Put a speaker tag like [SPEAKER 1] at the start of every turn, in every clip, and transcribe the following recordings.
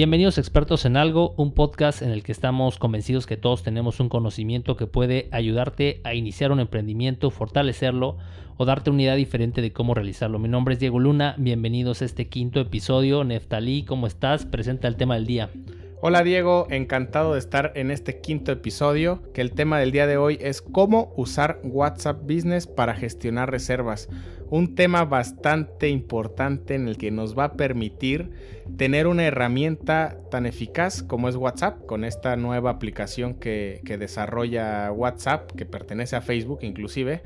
[SPEAKER 1] Bienvenidos expertos en algo, un podcast en el que estamos convencidos que todos tenemos un conocimiento que puede ayudarte a iniciar un emprendimiento, fortalecerlo o darte una idea diferente de cómo realizarlo. Mi nombre es Diego Luna, bienvenidos a este quinto episodio. Neftalí, ¿cómo estás? Presenta el tema del día.
[SPEAKER 2] Hola Diego, encantado de estar en este quinto episodio, que el tema del día de hoy es cómo usar WhatsApp Business para gestionar reservas. Un tema bastante importante en el que nos va a permitir tener una herramienta tan eficaz como es WhatsApp, con esta nueva aplicación que, que desarrolla WhatsApp, que pertenece a Facebook inclusive,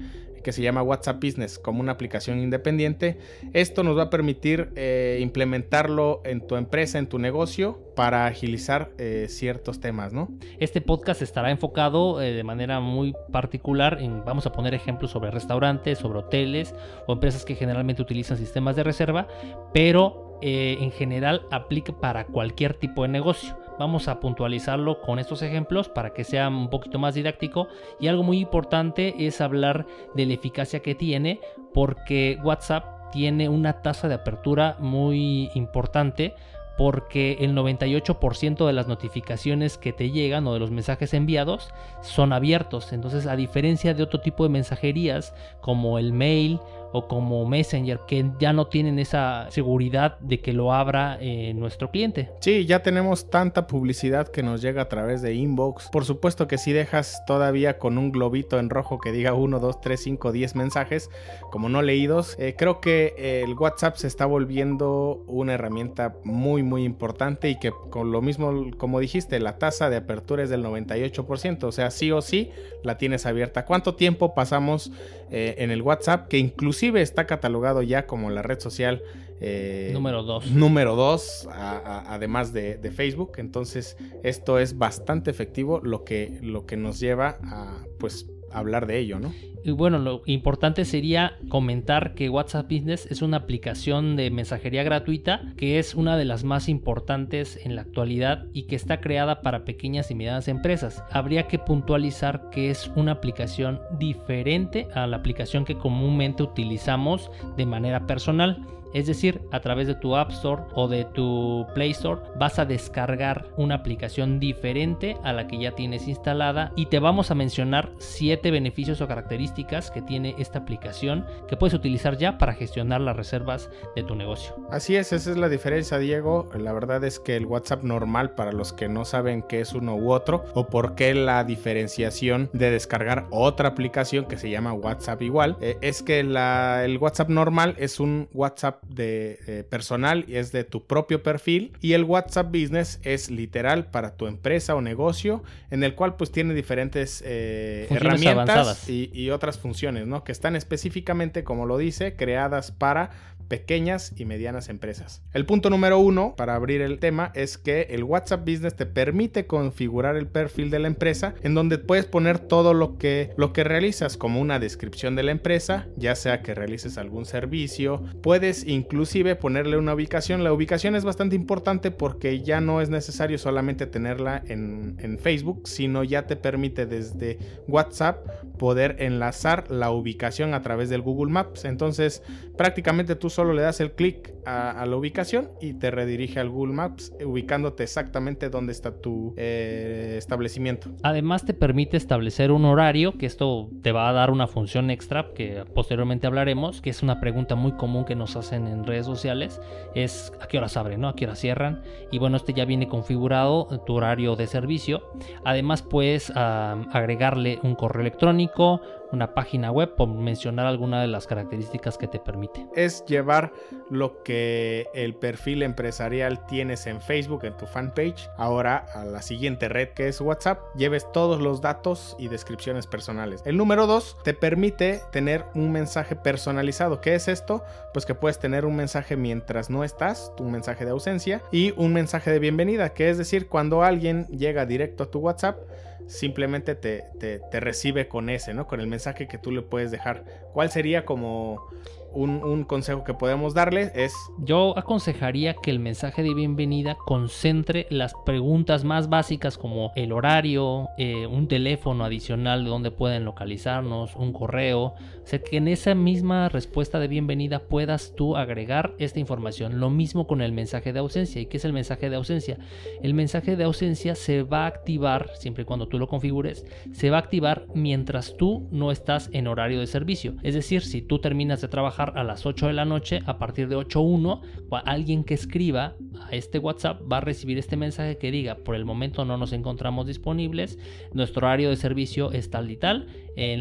[SPEAKER 2] que se llama WhatsApp Business como una aplicación independiente. Esto nos va a permitir eh, implementarlo en tu empresa, en tu negocio, para agilizar eh, ciertos temas, ¿no?
[SPEAKER 1] Este podcast estará enfocado eh, de manera muy particular en, vamos a poner ejemplos sobre restaurantes, sobre hoteles o empresas que generalmente utilizan sistemas de reserva, pero en general aplica para cualquier tipo de negocio. Vamos a puntualizarlo con estos ejemplos para que sea un poquito más didáctico. Y algo muy importante es hablar de la eficacia que tiene porque WhatsApp tiene una tasa de apertura muy importante porque el 98% de las notificaciones que te llegan o de los mensajes enviados son abiertos. Entonces, a diferencia de otro tipo de mensajerías como el mail o como Messenger que ya no tienen esa seguridad de que lo abra eh, nuestro cliente.
[SPEAKER 2] Sí, ya tenemos tanta publicidad que nos llega a través de inbox. Por supuesto que si dejas todavía con un globito en rojo que diga 1, 2, 3, 5, 10 mensajes como no leídos, eh, creo que el WhatsApp se está volviendo una herramienta muy muy importante y que con lo mismo como dijiste, la tasa de apertura es del 98%, o sea, sí o sí la tienes abierta. ¿Cuánto tiempo pasamos eh, en el WhatsApp que inclusive está catalogado ya como la red social
[SPEAKER 1] eh, número 2.
[SPEAKER 2] Número 2, además de, Facebook. Entonces, esto es bastante efectivo, lo que, lo que nos lleva a pues hablar de ello, ¿no?
[SPEAKER 1] Y bueno, lo importante sería comentar que WhatsApp Business es una aplicación de mensajería gratuita que es una de las más importantes en la actualidad y que está creada para pequeñas y medianas empresas. Habría que puntualizar que es una aplicación diferente a la aplicación que comúnmente utilizamos de manera personal. Es decir, a través de tu App Store o de tu Play Store vas a descargar una aplicación diferente a la que ya tienes instalada y te vamos a mencionar 7 beneficios o características que tiene esta aplicación que puedes utilizar ya para gestionar las reservas de tu negocio.
[SPEAKER 2] Así es, esa es la diferencia, Diego. La verdad es que el WhatsApp normal, para los que no saben qué es uno u otro o por qué la diferenciación de descargar otra aplicación que se llama WhatsApp igual, eh, es que el WhatsApp normal es un WhatsApp de eh, personal y es de tu propio perfil y el WhatsApp Business es literal para tu empresa o negocio en el cual pues tiene diferentes eh, herramientas y, y, otras funciones, ¿no? Que están específicamente, como lo dice, creadas para pequeñas y medianas empresas. El punto número uno para abrir el tema es que el WhatsApp Business te permite configurar el perfil de la empresa en donde puedes poner todo lo que, lo que realizas como una descripción de la empresa, ya sea que realices algún servicio, puedes inclusive ponerle una ubicación. La ubicación es bastante importante porque ya no es necesario solamente tenerla en, en Facebook, sino ya te permite desde WhatsApp poder enlazar la ubicación a través del Google Maps. Entonces prácticamente tú solo le das el clic a, la ubicación y te redirige al Google Maps, ubicándote exactamente dónde está tu eh, establecimiento.
[SPEAKER 1] Además te permite establecer un horario, que esto te va a dar una función extra que posteriormente hablaremos, que es una pregunta muy común que nos hacen en redes sociales, es a qué horas abren, ¿no? A qué horas cierran. Y bueno, este ya viene configurado tu horario de servicio. Además puedes agregarle un correo electrónico, una página web, por mencionar alguna de las características que te permite.
[SPEAKER 2] Es llevar lo que el perfil empresarial tienes en Facebook, en tu fanpage, ahora a la siguiente red que es WhatsApp, lleves todos los datos y descripciones personales. El número 2 te permite tener un mensaje personalizado. ¿Qué es esto? Pues que puedes tener un mensaje mientras no estás, un mensaje de ausencia y un mensaje de bienvenida, que es decir, cuando alguien llega directo a tu WhatsApp, simplemente te, te, recibe con ese, ¿no? Con el mensaje que tú le puedes dejar. ¿Cuál sería como un, consejo que podemos darle es...
[SPEAKER 1] Yo aconsejaría que el mensaje de bienvenida concentre las preguntas más básicas como el horario, eh, un teléfono adicional de donde pueden localizarnos, un correo. O sea, que en esa misma respuesta de bienvenida puedas tú agregar esta información. Lo mismo con el mensaje de ausencia. ¿Y qué es el mensaje de ausencia? El mensaje de ausencia se va a activar, siempre y cuando tú lo configures, se va a activar mientras tú no estás en horario de servicio. Es decir, si tú terminas de trabajar a las 8 de la noche, a partir de 8.1, alguien que escriba a este WhatsApp va a recibir este mensaje que diga, por el momento no nos encontramos disponibles, nuestro horario de servicio es tal y tal,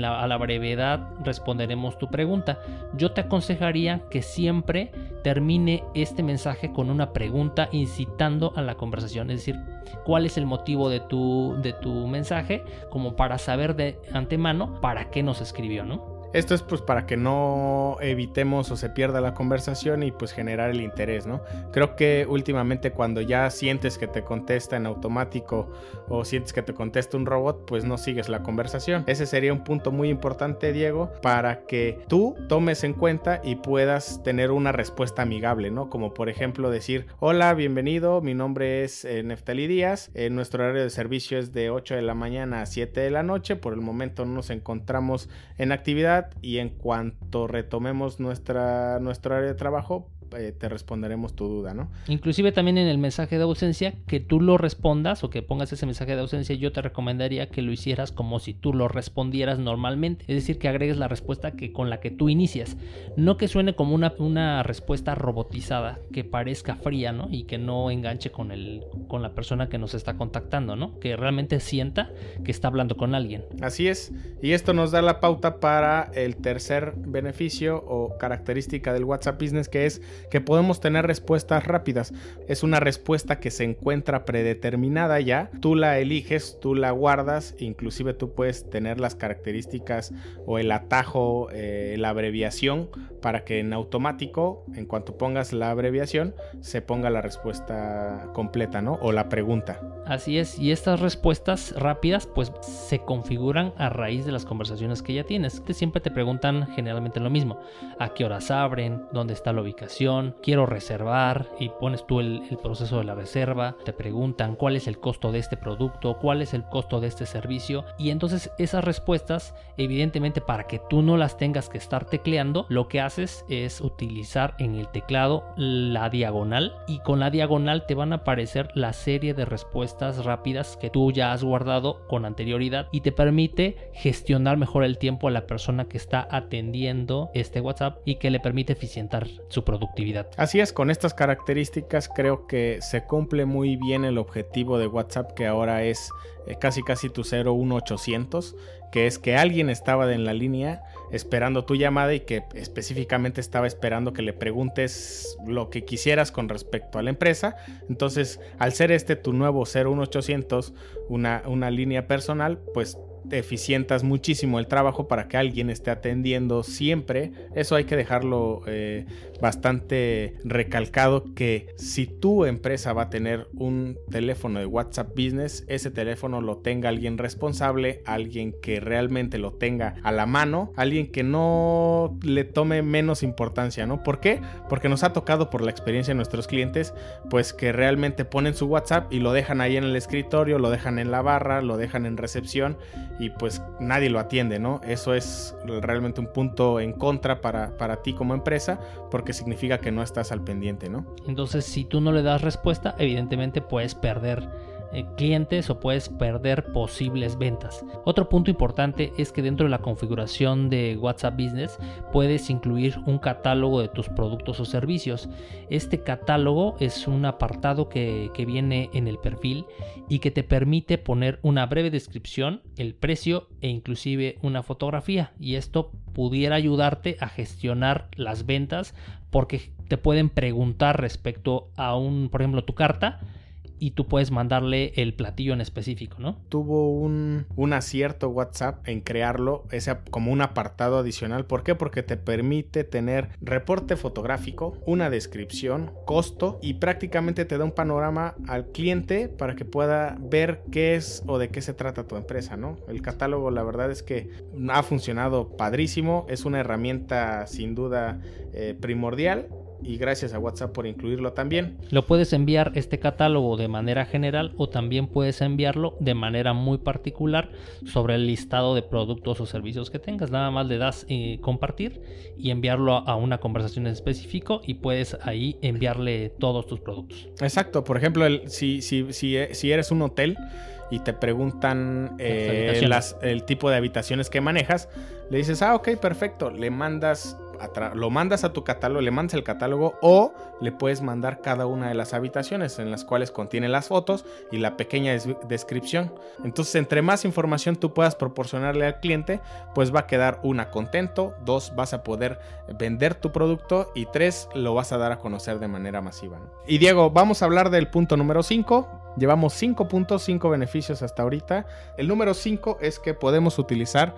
[SPEAKER 1] a la brevedad responderemos tu pregunta. Yo te aconsejaría que siempre termine este mensaje con una pregunta incitando a la conversación, es decir, cuál es el motivo de tu, de tu mensaje, como para saber de antemano para qué nos escribió, ¿no?
[SPEAKER 2] Esto es pues para que no evitemos o se pierda la conversación y pues generar el interés, ¿no? Creo que últimamente cuando ya sientes que te contesta en automático o sientes que te contesta un robot, pues no sigues la conversación. Ese sería un punto muy importante, Diego, para que tú tomes en cuenta y puedas tener una respuesta amigable, ¿no? Como por ejemplo decir, hola, bienvenido, mi nombre es eh, Neftali Díaz, eh, nuestro horario de servicio es de 8 de la mañana a 7 de la noche, por el momento no nos encontramos en actividad y en cuanto retomemos nuestra, nuestro área de trabajo, eh, te responderemos tu duda, ¿no?
[SPEAKER 1] Inclusive también en el mensaje de ausencia, que tú lo respondas o que pongas ese mensaje de ausencia, yo te recomendaría que lo hicieras como si tú lo respondieras normalmente. Es decir, que agregues la respuesta que con la que tú inicias. No que suene como una, una respuesta robotizada, que parezca fría, ¿no? Y que no enganche con, el, con la persona que nos está contactando, ¿no? Que realmente sienta que está hablando con alguien.
[SPEAKER 2] Así es. Y esto nos da la pauta para el tercer beneficio o característica del WhatsApp Business, que es que podemos tener respuestas rápidas. Es una respuesta que se encuentra predeterminada ya. Tú la eliges, tú la guardas, inclusive tú puedes tener las características o el atajo, eh, la abreviación para que en automático, en cuanto pongas la abreviación, se ponga la respuesta completa, ¿no? O la pregunta.
[SPEAKER 1] Así es, y estas respuestas rápidas pues se configuran a raíz de las conversaciones que ya tienes. Que siempre te preguntan generalmente lo mismo. ¿A qué horas abren? ¿Dónde está la ubicación? Quiero reservar y pones tú el, el proceso de la reserva. Te preguntan cuál es el costo de este producto, cuál es el costo de este servicio. Y entonces esas respuestas, evidentemente para que tú no las tengas que estar tecleando, lo que haces es utilizar en el teclado la diagonal y con la diagonal te van a aparecer la serie de respuestas rápidas que tú ya has guardado con anterioridad y te permite gestionar mejor el tiempo a la persona que está atendiendo este WhatsApp y que le permite eficientar su
[SPEAKER 2] Así es, con estas características creo que se cumple muy bien el objetivo de WhatsApp que ahora es eh, casi casi tu 01800 que es que alguien estaba en la línea esperando tu llamada y que específicamente estaba esperando que le preguntes lo que quisieras con respecto a la empresa. Entonces, al ser este tu nuevo 01800, una, una línea personal, pues eficientas muchísimo el trabajo para que alguien esté atendiendo siempre. Eso hay que dejarlo eh, bastante recalcado que si tu empresa va a tener un teléfono de WhatsApp Business, ese teléfono lo tenga alguien responsable, alguien que realmente lo tenga a la mano, alguien que no le tome menos importancia, ¿no? ¿Por qué? Porque nos ha tocado por la experiencia de nuestros clientes, pues que realmente ponen su WhatsApp y lo dejan ahí en el escritorio, lo dejan en la barra, lo dejan en recepción y pues nadie lo atiende, ¿no? Eso es realmente un punto en contra para, para ti como empresa porque significa que no estás al pendiente, ¿no?
[SPEAKER 1] Entonces, si tú no le das respuesta, evidentemente puedes perder clientes o puedes perder posibles ventas. Otro punto importante es que dentro de la configuración de WhatsApp Business puedes incluir un catálogo de tus productos o servicios. Este catálogo es un apartado que, que viene en el perfil y que te permite poner una breve descripción, el precio e inclusive una fotografía. Y esto pudiera ayudarte a gestionar las ventas porque te pueden preguntar respecto a un, por ejemplo, tu carta y tú puedes mandarle el platillo en específico, ¿no?
[SPEAKER 2] Tuvo un, un acierto WhatsApp en crearlo, ese como un apartado adicional. ¿Por qué? Porque te permite tener reporte fotográfico, una descripción, costo y prácticamente te da un panorama al cliente para que pueda ver qué es o de qué se trata tu empresa, ¿no? El catálogo la verdad es que ha funcionado padrísimo, es una herramienta sin duda eh, primordial y gracias a WhatsApp por incluirlo también.
[SPEAKER 1] Lo puedes enviar este catálogo de manera general o también puedes enviarlo de manera muy particular sobre el listado de productos o servicios que tengas. Nada más le das eh, compartir y enviarlo a, una conversación en específico y puedes ahí enviarle todos tus productos.
[SPEAKER 2] Exacto, por ejemplo, el, si, si, si, si eres un hotel y te preguntan eh, el tipo de habitaciones que manejas, le dices, ah, ok, perfecto, le mandas lo mandas a tu catálogo, le mandas el catálogo o le puedes mandar cada una de las habitaciones en las cuales contiene las fotos y la pequeña descripción. Entonces, entre más información tú puedas proporcionarle al cliente, pues va a quedar una contento, dos vas a poder vender tu producto y tres lo vas a dar a conocer de manera masiva. Y Diego, vamos a hablar del punto número 5. Llevamos 5 puntos, 5 beneficios hasta ahorita. El número 5 es que podemos utilizar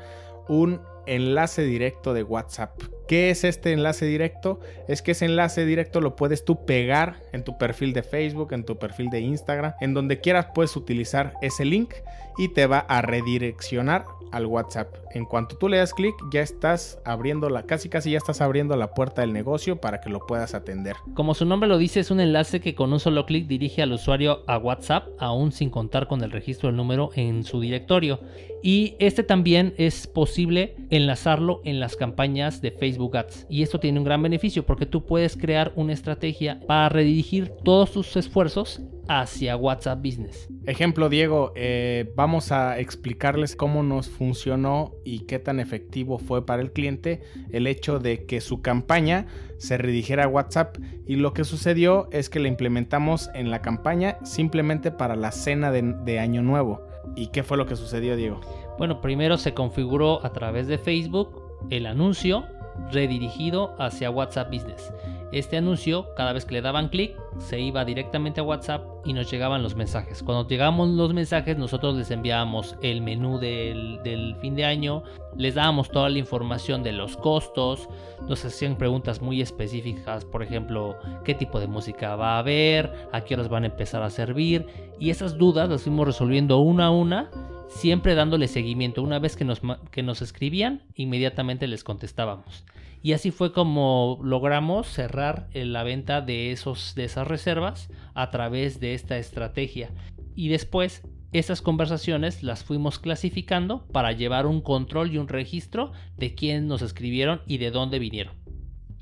[SPEAKER 2] un enlace directo de WhatsApp. ¿Qué es este enlace directo? Es que ese enlace directo lo puedes tú pegar en tu perfil de Facebook, en tu perfil de Instagram, en donde quieras puedes utilizar ese link y te va a redireccionar al WhatsApp. En cuanto tú le das clic, ya estás abriendo la, casi casi ya estás abriendo la puerta del negocio para que lo puedas atender.
[SPEAKER 1] Como su nombre lo dice, es un enlace que con un solo clic dirige al usuario a WhatsApp, aún sin contar con el registro del número en su directorio. Y este también es posible enlazarlo en las campañas de Facebook Ads. Y esto tiene un gran beneficio porque tú puedes crear una estrategia para redirigir todos tus esfuerzos hacia WhatsApp Business.
[SPEAKER 2] Ejemplo, Diego, eh, vamos a explicarles cómo nos funcionó y qué tan efectivo fue para el cliente el hecho de que su campaña se redirigiera a WhatsApp y lo que sucedió es que la implementamos en la campaña simplemente para la cena de Año Nuevo. ¿Y qué fue lo que sucedió, Diego?
[SPEAKER 1] Bueno, primero se configuró a través de Facebook el anuncio redirigido hacia WhatsApp Business. Este anuncio, cada vez que le daban clic, se iba directamente a WhatsApp y nos llegaban los mensajes. Cuando llegaban los mensajes, nosotros les enviábamos el menú del, fin de año, les dábamos toda la información de los costos, nos hacían preguntas muy específicas, por ejemplo, qué tipo de música va a haber, a qué horas van a empezar a servir, y esas dudas las fuimos resolviendo una a una siempre dándole seguimiento. Una vez que nos, que nos escribían, inmediatamente les contestábamos. Y así fue como logramos cerrar la venta de, esos, de esas reservas a través de esta estrategia. Y después esas conversaciones las fuimos clasificando para llevar un control y un registro de quién nos escribieron y de dónde vinieron.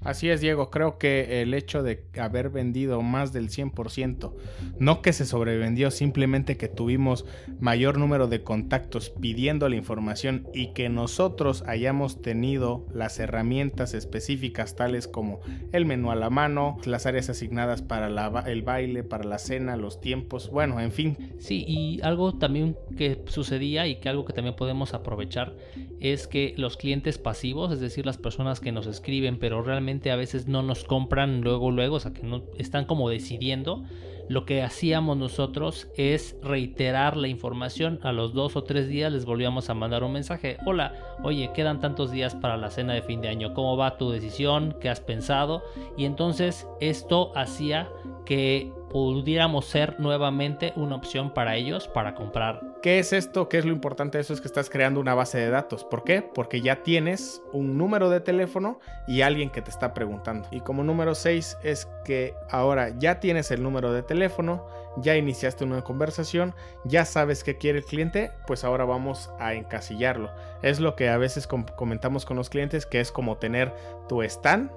[SPEAKER 2] Así es, Diego. Creo que el hecho de haber vendido más del 100%, no que se sobrevendió, simplemente que tuvimos mayor número de contactos pidiendo la información y que nosotros hayamos tenido las herramientas específicas tales como el menú a la mano, las áreas asignadas para el baile, para la cena, los tiempos, bueno, en fin.
[SPEAKER 1] Sí, y algo también que sucedía y que algo que también podemos aprovechar es que los clientes pasivos, es decir, las personas que nos escriben pero a veces no nos compran luego, luego, o sea, que no están como decidiendo. Lo que hacíamos nosotros es reiterar la información. A los dos o tres días les volvíamos a mandar un mensaje. Hola, oye, quedan tantos días para la cena de fin de año. ¿Cómo va tu decisión? ¿Qué has pensado? Y entonces esto hacía que pudiéramos ser nuevamente una opción para ellos para comprar.
[SPEAKER 2] ¿Qué es esto? ¿Qué es lo importante de eso? Es que estás creando una base de datos. ¿Por qué? Porque ya tienes un número de teléfono y alguien que te está preguntando. Y como número 6 es que ahora ya tienes el número de teléfono, ya iniciaste una conversación, ya sabes qué quiere el cliente, pues ahora vamos a encasillarlo. Es lo que a veces comentamos con los clientes, que es como tener tu stand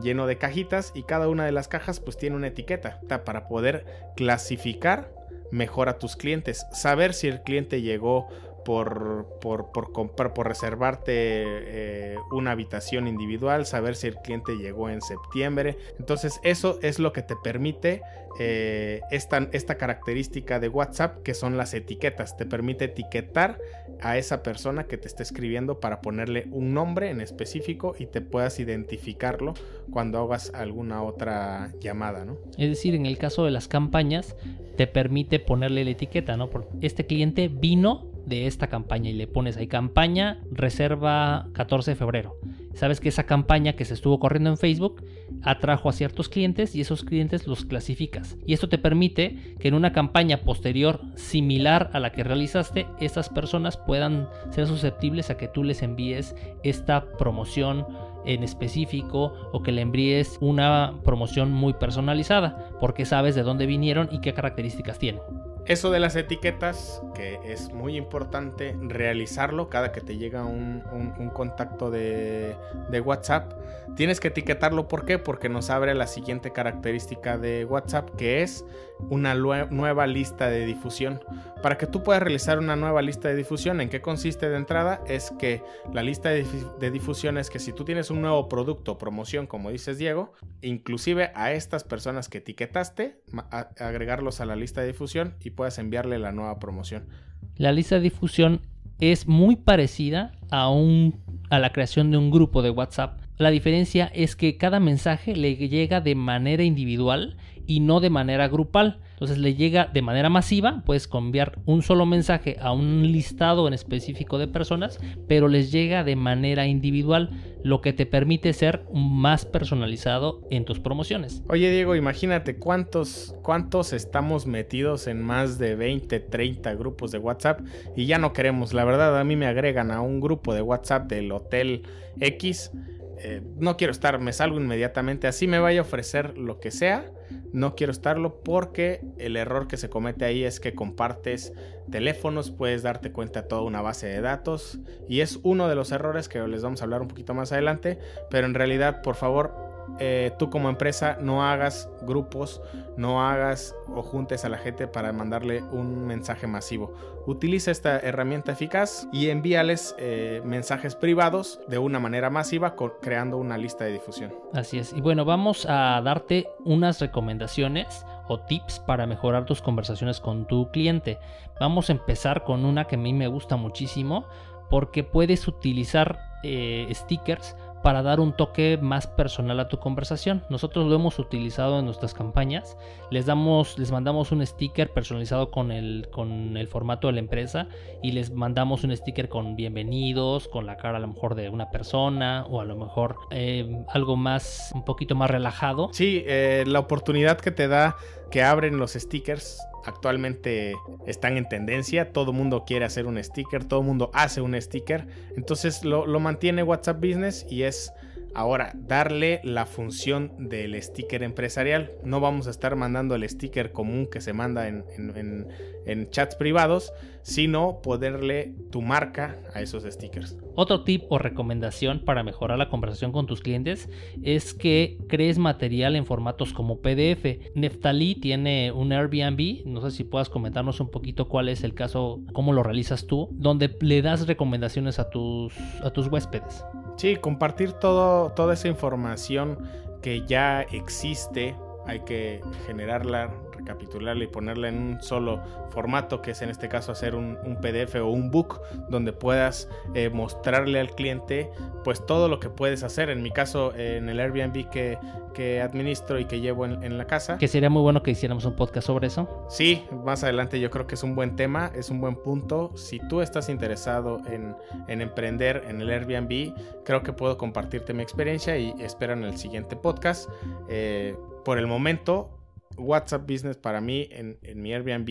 [SPEAKER 2] lleno de cajitas y cada una de las cajas pues tiene una etiqueta para poder clasificar mejor a tus clientes, saber si el cliente llegó por, por, por comprar, por reservarte eh, una habitación individual, saber si el cliente llegó en septiembre. Entonces, eso es lo que te permite eh, esta, esta característica de WhatsApp, que son las etiquetas. Te permite etiquetar a esa persona que te está escribiendo para ponerle un nombre en específico y te puedas identificarlo cuando hagas alguna otra llamada, ¿no?
[SPEAKER 1] Es decir, en el caso de las campañas, te permite ponerle la etiqueta, ¿no? Porque este cliente vino de esta campaña y le pones ahí campaña reserva 14 de febrero. Sabes que esa campaña que se estuvo corriendo en Facebook atrajo a ciertos clientes y esos clientes los clasificas. Y esto te permite que en una campaña posterior similar a la que realizaste, estas personas puedan ser susceptibles a que tú les envíes esta promoción en específico o que le envíes una promoción muy personalizada porque sabes de dónde vinieron y qué características tienen.
[SPEAKER 2] Eso de las etiquetas, que es muy importante realizarlo cada que te llega un, contacto de, WhatsApp. Tienes que etiquetarlo, ¿por qué? Porque nos abre la siguiente característica de WhatsApp, que es una nueva lista de difusión. Para que tú puedas realizar una nueva lista de difusión, ¿en qué consiste de entrada? Es que la lista de, de difusión es que si tú tienes un nuevo producto promoción, como dices Diego, inclusive a estas personas que etiquetaste, agregarlos a la lista de difusión y puedas enviarle la nueva promoción.
[SPEAKER 1] La lista de difusión es muy parecida a, un, a la creación de un grupo de WhatsApp. La diferencia es que cada mensaje le llega de manera individual y no de manera grupal. Entonces le llega de manera masiva, puedes cambiar un solo mensaje a un listado en específico de personas, pero les llega de manera individual, lo que te permite ser más personalizado en tus promociones.
[SPEAKER 2] Oye Diego, imagínate cuántos, cuántos estamos metidos en más de 20, 30 grupos de WhatsApp y ya no queremos. La verdad, a mí me agregan a un grupo de WhatsApp del Hotel X eh, no quiero estar, me salgo inmediatamente, así me vaya a ofrecer lo que sea, no quiero estarlo porque el error que se comete ahí es que compartes teléfonos, puedes darte cuenta de toda una base de datos y es uno de los errores que les vamos a hablar un poquito más adelante, pero en realidad por favor eh, tú como empresa no hagas grupos, no hagas o juntes a la gente para mandarle un mensaje masivo. Utiliza esta herramienta eficaz y envíales eh, mensajes privados de una manera masiva creando una lista de difusión.
[SPEAKER 1] Así es. Y bueno, vamos a darte unas recomendaciones o tips para mejorar tus conversaciones con tu cliente. Vamos a empezar con una que a mí me gusta muchísimo porque puedes utilizar eh, stickers para dar un toque más personal a tu conversación. Nosotros lo hemos utilizado en nuestras campañas. Les damos, les mandamos un sticker personalizado con el, con el formato de la empresa y les mandamos un sticker con bienvenidos, con la cara a lo mejor de una persona o a lo mejor eh, algo más, un poquito más relajado.
[SPEAKER 2] Sí, eh, la oportunidad que te da que abren los stickers actualmente están en tendencia. Todo mundo quiere hacer un sticker, todo mundo hace un sticker. Entonces lo, lo mantiene WhatsApp Business y es Ahora, darle la función del sticker empresarial. No vamos a estar mandando el sticker común que se manda en, chats privados, sino poderle tu marca a esos stickers.
[SPEAKER 1] Otro tip o recomendación para mejorar la conversación con tus clientes es que crees material en formatos como PDF. Neftali tiene un Airbnb, no sé si puedas comentarnos un poquito cuál es el caso, cómo lo realizas tú, donde le das recomendaciones a tus, a tus huéspedes.
[SPEAKER 2] Sí, compartir todo, toda esa información que ya existe, hay que generarla, recapitularla y ponerla en un solo formato, que es en este caso hacer un, PDF o un book donde puedas eh, mostrarle al cliente pues todo lo que puedes hacer. En mi caso, en el Airbnb que, que administro y que llevo en, la casa.
[SPEAKER 1] Que sería muy bueno que hiciéramos un podcast sobre eso.
[SPEAKER 2] Sí, más adelante yo creo que es un buen tema, es un buen punto. Si tú estás interesado en, emprender en el Airbnb, creo que puedo compartirte mi experiencia y espero en el siguiente podcast. Eh, por el momento, WhatsApp Business para mí en, mi Airbnb,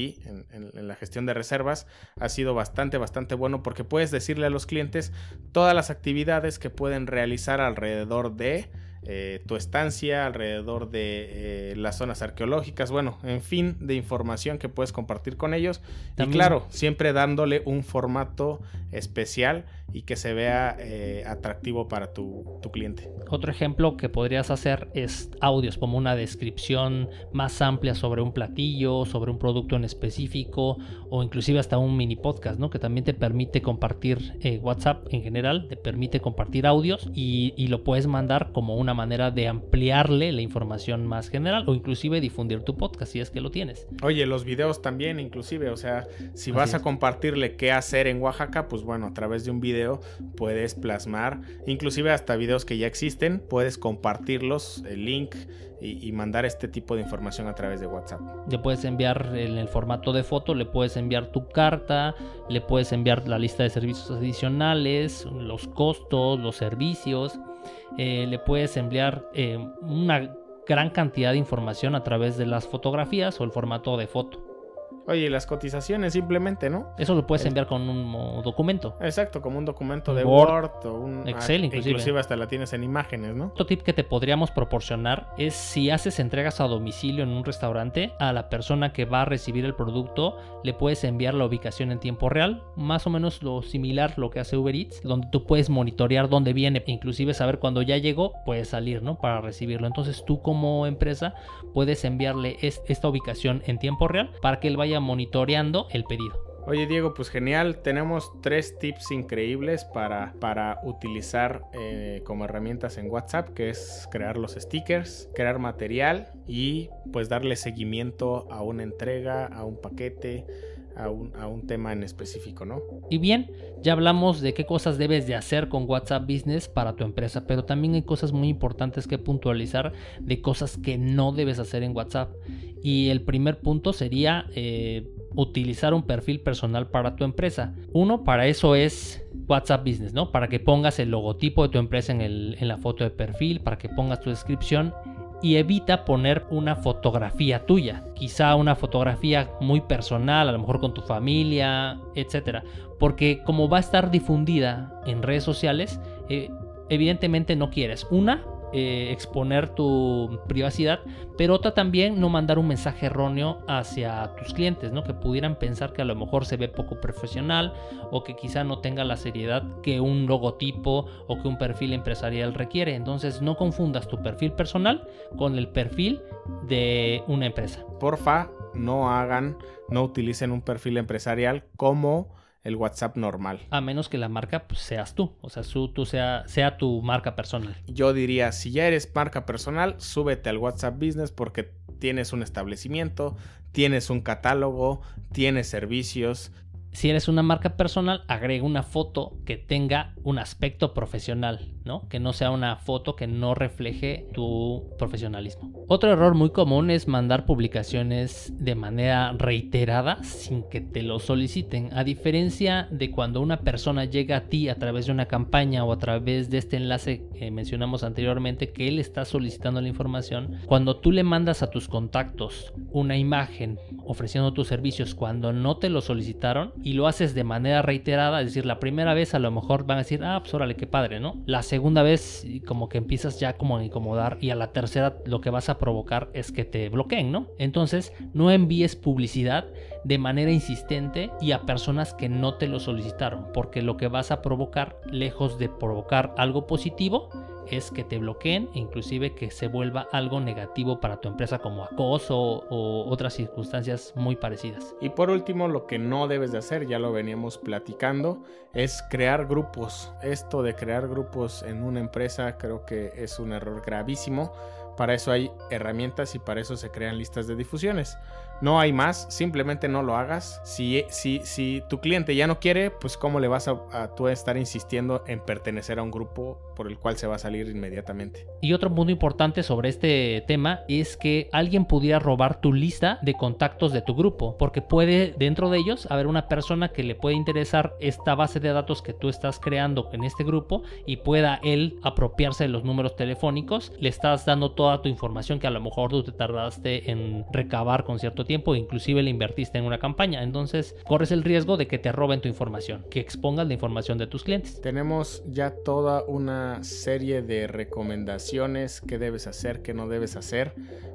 [SPEAKER 2] en, la gestión de reservas, ha sido bastante, bastante bueno porque puedes decirle a los clientes todas las actividades que pueden realizar alrededor de eh, tu estancia, alrededor de eh, las zonas arqueológicas, bueno, en fin, de información que puedes compartir con ellos. Y claro, siempre dándole un formato especial y que se vea eh, atractivo para tu, tu, cliente.
[SPEAKER 1] Otro ejemplo que podrías hacer es audios, como una descripción más amplia sobre un platillo, sobre un producto en específico o inclusive hasta un mini podcast, ¿no? Que también te permite compartir WhatsApp en general, te permite compartir audios y, y, lo puedes mandar como una manera de ampliarle la información más general o inclusive difundir tu podcast si es que lo tienes.
[SPEAKER 2] Oye, los videos también inclusive, o sea, si vas a compartirle qué hacer en Oaxaca, pues bueno, a través de un video puedes plasmar, inclusive hasta videos que ya existen, puedes compartirlos, el link y, mandar este tipo de información a través de WhatsApp.
[SPEAKER 1] Le puedes enviar en el formato de foto, le puedes enviar tu carta, le puedes enviar la lista de servicios adicionales, los costos, los servicios, eh, le puedes enviar eh, una gran cantidad de información a través de las fotografías o el formato de foto.
[SPEAKER 2] Oye, las cotizaciones simplemente, ¿no?
[SPEAKER 1] Eso lo puedes enviar con un documento.
[SPEAKER 2] Exacto, como un documento de Word, o un
[SPEAKER 1] Excel, inclusive.
[SPEAKER 2] Inclusive hasta la tienes en imágenes, ¿no?
[SPEAKER 1] Otro tip que te podríamos proporcionar es si haces entregas a domicilio en un restaurante, a la persona que va a recibir el producto le puedes enviar la ubicación en tiempo real, más o menos lo similar lo que hace Uber Eats, donde tú puedes monitorear dónde viene, e inclusive saber cuando ya llegó, puedes salir, ¿no? Para recibirlo. Entonces tú como empresa puedes enviarle esta ubicación en tiempo real para que él vaya monitoreando el pedido.
[SPEAKER 2] Oye Diego, pues genial, tenemos tres tips increíbles para, para utilizar eh, como herramientas en WhatsApp, que es crear los stickers, crear material y pues darle seguimiento a una entrega, a un paquete, a un, tema en específico, ¿no?
[SPEAKER 1] Y bien, ya hablamos de qué cosas debes de hacer con WhatsApp Business para tu empresa, pero también hay cosas muy importantes que puntualizar de cosas que no debes hacer en WhatsApp. Y el primer punto sería eh, utilizar un perfil personal para tu empresa. Uno, para eso es WhatsApp Business, ¿no? Para que pongas el logotipo de tu empresa en, en la foto de perfil, para que pongas tu descripción y evita poner una fotografía tuya, quizá una fotografía muy personal, a lo mejor con tu familia, etcétera, porque como va a estar difundida en redes sociales, eh, evidentemente no quieres una eh, exponer tu privacidad, pero otra también no mandar un mensaje erróneo hacia tus clientes, ¿no? Que pudieran pensar que a lo mejor se ve poco profesional o que quizá no tenga la seriedad que un logotipo o que un perfil empresarial requiere. Entonces no confundas tu perfil personal con el perfil de una empresa.
[SPEAKER 2] Porfa, no hagan, no utilicen un perfil empresarial como el WhatsApp normal.
[SPEAKER 1] A menos que la marca pues, seas tú, o sea, tú sea, sea tu marca personal.
[SPEAKER 2] Yo diría, si ya eres marca personal, súbete al WhatsApp Business porque tienes un establecimiento, tienes un catálogo, tienes servicios,
[SPEAKER 1] si eres una marca personal, agrega una foto que tenga un aspecto profesional, ¿no? Que no sea una foto que no refleje tu profesionalismo. Otro error muy común es mandar publicaciones de manera reiterada sin que te lo soliciten. A diferencia de cuando una persona llega a ti a través de una campaña o a través de este enlace que mencionamos anteriormente que él está solicitando la información, cuando tú le mandas a tus contactos una imagen ofreciendo tus servicios cuando no te lo solicitaron, y lo haces de manera reiterada, es decir, la primera vez a lo mejor van a decir, ah, pues órale, qué padre, ¿no? La segunda vez como que empiezas ya como a incomodar y a la tercera lo que vas a provocar es que te bloqueen, ¿no? Entonces, no envíes publicidad de manera insistente y a personas que no te lo solicitaron, porque lo que vas a provocar, lejos de provocar algo positivo, es que te bloqueen e inclusive que se vuelva algo negativo para tu empresa como acoso o otras circunstancias muy parecidas.
[SPEAKER 2] Y por último, lo que no debes de hacer, ya lo veníamos platicando, es crear grupos. Esto de crear grupos en una empresa creo que es un error gravísimo. Para eso hay herramientas y para eso se crean listas de difusiones. No hay más, simplemente no lo hagas. Si, si, si tu cliente ya no quiere, pues cómo le vas a, a, estar insistiendo en pertenecer a un grupo por el cual se va a salir inmediatamente.
[SPEAKER 1] Y otro punto importante sobre este tema es que alguien pudiera robar tu lista de contactos de tu grupo, porque puede dentro de ellos haber una persona que le puede interesar esta base de datos que tú estás creando en este grupo y pueda él apropiarse de los números telefónicos, le estás dando toda tu información que a lo mejor tú te tardaste en recabar con cierto tiempo tiempo, inclusive le invertiste en una campaña. Entonces corres el riesgo de que te roben tu información, que expongas la información de tus clientes.
[SPEAKER 2] Tenemos ya toda una serie de recomendaciones que debes hacer, que no debes hacer.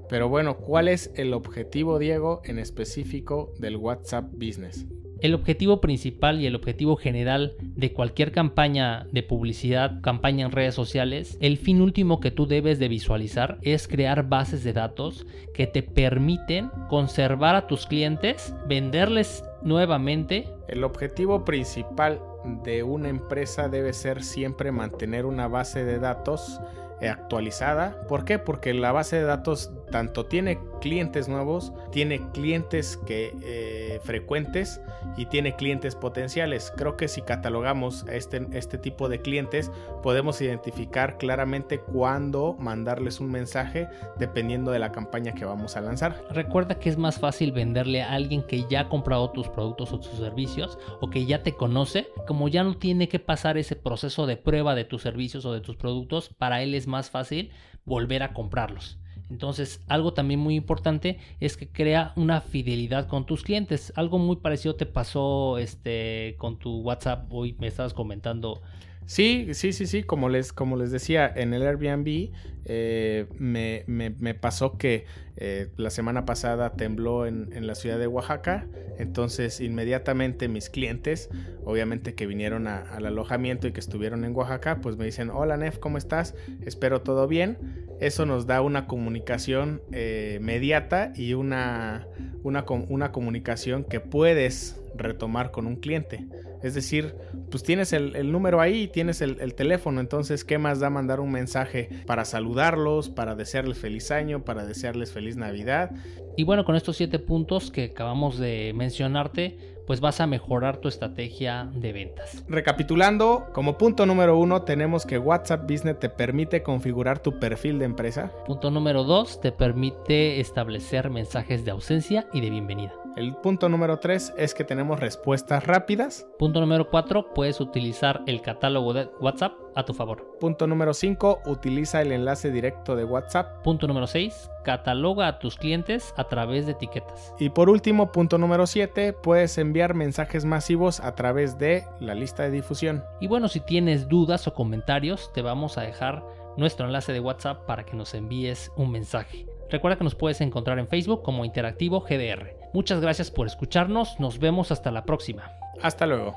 [SPEAKER 2] Pero bueno, ¿cuál es el objetivo, Diego, en específico del WhatsApp Business?
[SPEAKER 1] El objetivo principal y el objetivo general de cualquier campaña de publicidad, campaña en redes sociales, el fin último que tú debes de visualizar es crear bases de datos que te permiten conservar a tus clientes, venderles nuevamente.
[SPEAKER 2] El objetivo principal de una empresa debe ser siempre mantener una base de datos actualizada. ¿Por qué? Porque la base de datos tanto tiene clientes nuevos, tiene clientes que eh, frecuentes y tiene clientes potenciales. Creo que si catalogamos este, este tipo de clientes, podemos identificar claramente cuándo mandarles un mensaje dependiendo de la campaña que vamos a lanzar.
[SPEAKER 1] Recuerda que es más fácil venderle a alguien que ya ha comprado tus productos o tus servicios o que ya te conoce, como ya no tiene que pasar ese proceso de prueba de tus servicios o de tus productos, para él es más fácil volver a comprarlos. Entonces, algo también muy importante es que crea una fidelidad con tus clientes. Algo muy parecido te pasó este con tu WhatsApp. Hoy me estabas comentando
[SPEAKER 2] Sí, sí, sí, sí, como les, como les decía, en el Airbnb eh, me, me, pasó que eh, la semana pasada tembló en, en, la ciudad de Oaxaca, entonces inmediatamente mis clientes, obviamente que vinieron al alojamiento y que estuvieron en Oaxaca, pues me dicen, hola Nef, ¿cómo estás? Espero todo bien. Eso nos da una comunicación eh, mediata y una, una, una comunicación que puedes retomar con un cliente. Es decir, pues tienes el, número ahí, tienes el, el, teléfono, entonces, ¿qué más da mandar un mensaje para saludarlos, para desearles feliz año, para desearles feliz Navidad?
[SPEAKER 1] Y bueno, con estos siete puntos que acabamos de mencionarte, pues vas a mejorar tu estrategia de ventas.
[SPEAKER 2] Recapitulando, como punto número uno tenemos que WhatsApp Business te permite configurar tu perfil de empresa.
[SPEAKER 1] Punto número dos, te permite establecer mensajes de ausencia y de bienvenida.
[SPEAKER 2] El punto número 3 es que tenemos respuestas rápidas.
[SPEAKER 1] Punto número 4, puedes utilizar el catálogo de WhatsApp a tu favor.
[SPEAKER 2] Punto número 5, utiliza el enlace directo de WhatsApp.
[SPEAKER 1] Punto número 6, cataloga a tus clientes a través de etiquetas.
[SPEAKER 2] Y por último, punto número 7, puedes enviar mensajes masivos a través de la lista de difusión.
[SPEAKER 1] Y bueno, si tienes dudas o comentarios, te vamos a dejar nuestro enlace de WhatsApp para que nos envíes un mensaje. Recuerda que nos puedes encontrar en Facebook como Interactivo GDR. Muchas gracias por escucharnos, nos vemos hasta la próxima.
[SPEAKER 2] Hasta luego.